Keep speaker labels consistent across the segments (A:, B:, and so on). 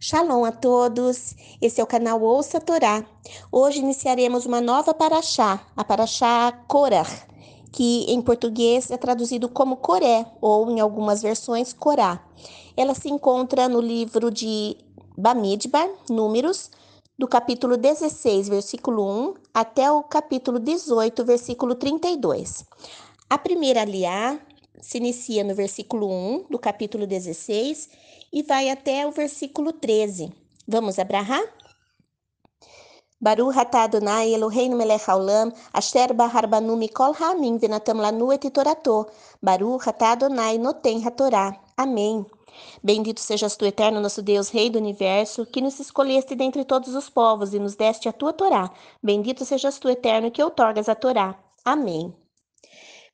A: Shalom a todos, esse é o canal Ouça Torá. Hoje iniciaremos uma nova paraxá, a paraxá Korah, que em português é traduzido como Coré, ou em algumas versões Corá. Ela se encontra no livro de Bamidbar, Números, do capítulo 16, versículo 1, até o capítulo 18, versículo 32. A primeira aliá se inicia no versículo 1 do capítulo 16 e vai até o versículo 13. Vamos abrahar? Baruch atah Adonai Eloheinu melech haolam, asher mikol ha'amim venatam lanu et torato. Baruch atah Adonai noten hatorá. Amém. Bendito sejas tu, eterno nosso Deus, Rei do universo, que nos escolheste dentre todos os povos e nos deste a tua Torá. Bendito sejas tu, eterno, que outorgas a Torá. Amém.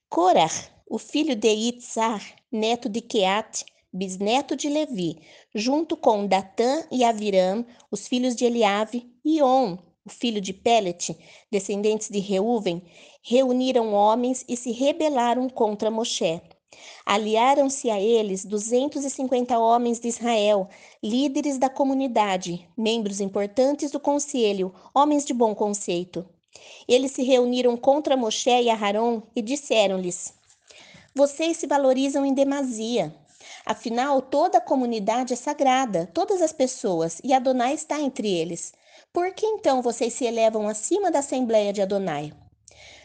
A: Corah, o filho de Itzar, neto de Keat, bisneto de Levi, junto com Datã e Aviram, os filhos de Eliave, e On, o filho de Pelet, descendentes de Reuven, reuniram homens e se rebelaram contra Moshe. Aliaram-se a eles 250 homens de Israel, líderes da comunidade, membros importantes do conselho, homens de bom conceito. Eles se reuniram contra Moshe e Aharon e disseram-lhes: Vocês se valorizam em demasia. Afinal, toda a comunidade é sagrada, todas as pessoas, e Adonai está entre eles. Por que então vocês se elevam acima da Assembleia de Adonai?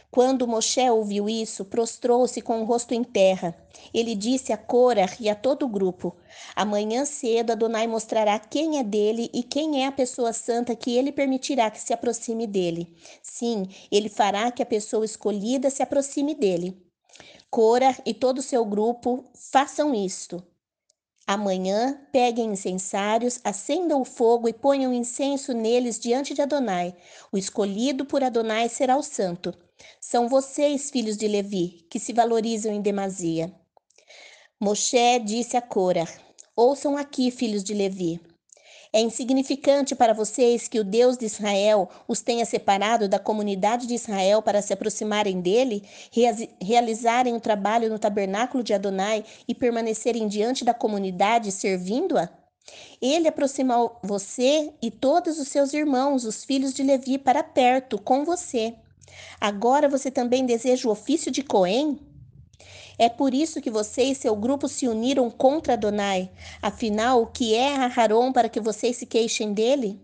A: Quando Moshe ouviu isso, prostrou-se com o rosto em terra. Ele disse a Corah e a todo o grupo: Amanhã cedo Adonai mostrará quem é dele e quem é a pessoa santa que ele permitirá que se aproxime dele. Sim, ele fará que a pessoa escolhida se aproxime dele. Cora e todo o seu grupo façam isto. Amanhã peguem incensários, acendam o fogo e ponham incenso neles diante de Adonai. O escolhido por Adonai será o santo. São vocês, filhos de Levi, que se valorizam em demasia. Moshe disse a Cora: Ouçam aqui, filhos de Levi. É insignificante para vocês que o Deus de Israel os tenha separado da comunidade de Israel para se aproximarem dele, realizarem o trabalho no tabernáculo de Adonai e permanecerem diante da comunidade servindo-a? Ele aproximou você e todos os seus irmãos, os filhos de Levi, para perto com você. Agora você também deseja o ofício de Cohen? É por isso que você e seu grupo se uniram contra Adonai. Afinal, o que é Aharon para que vocês se queixem dele?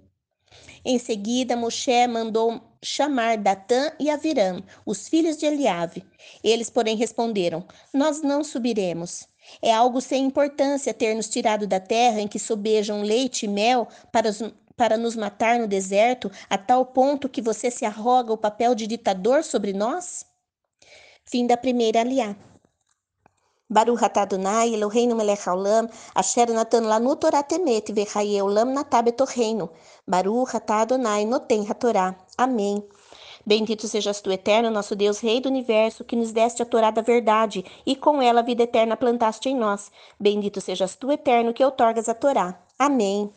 A: Em seguida, Moshe mandou chamar Datã e Aviram, os filhos de Eliave. Eles, porém, responderam: Nós não subiremos. É algo sem importância ter nos tirado da terra em que sobejam leite e mel para, os, para nos matar no deserto, a tal ponto que você se arroga o papel de ditador sobre nós? Fim da primeira aliá. Baruch atah Adonai Eloheinu melech haolam, asher natan lanu Torah temet, vechaye olam natah betorreino. Baruch atah Adonai noten hatorá. Amém. Bendito sejas tu, eterno, nosso Deus, Rei do universo, que nos deste a Torá da verdade, e com ela a vida eterna plantaste em nós. Bendito sejas tu, eterno, que outorgas a Torá. Amém.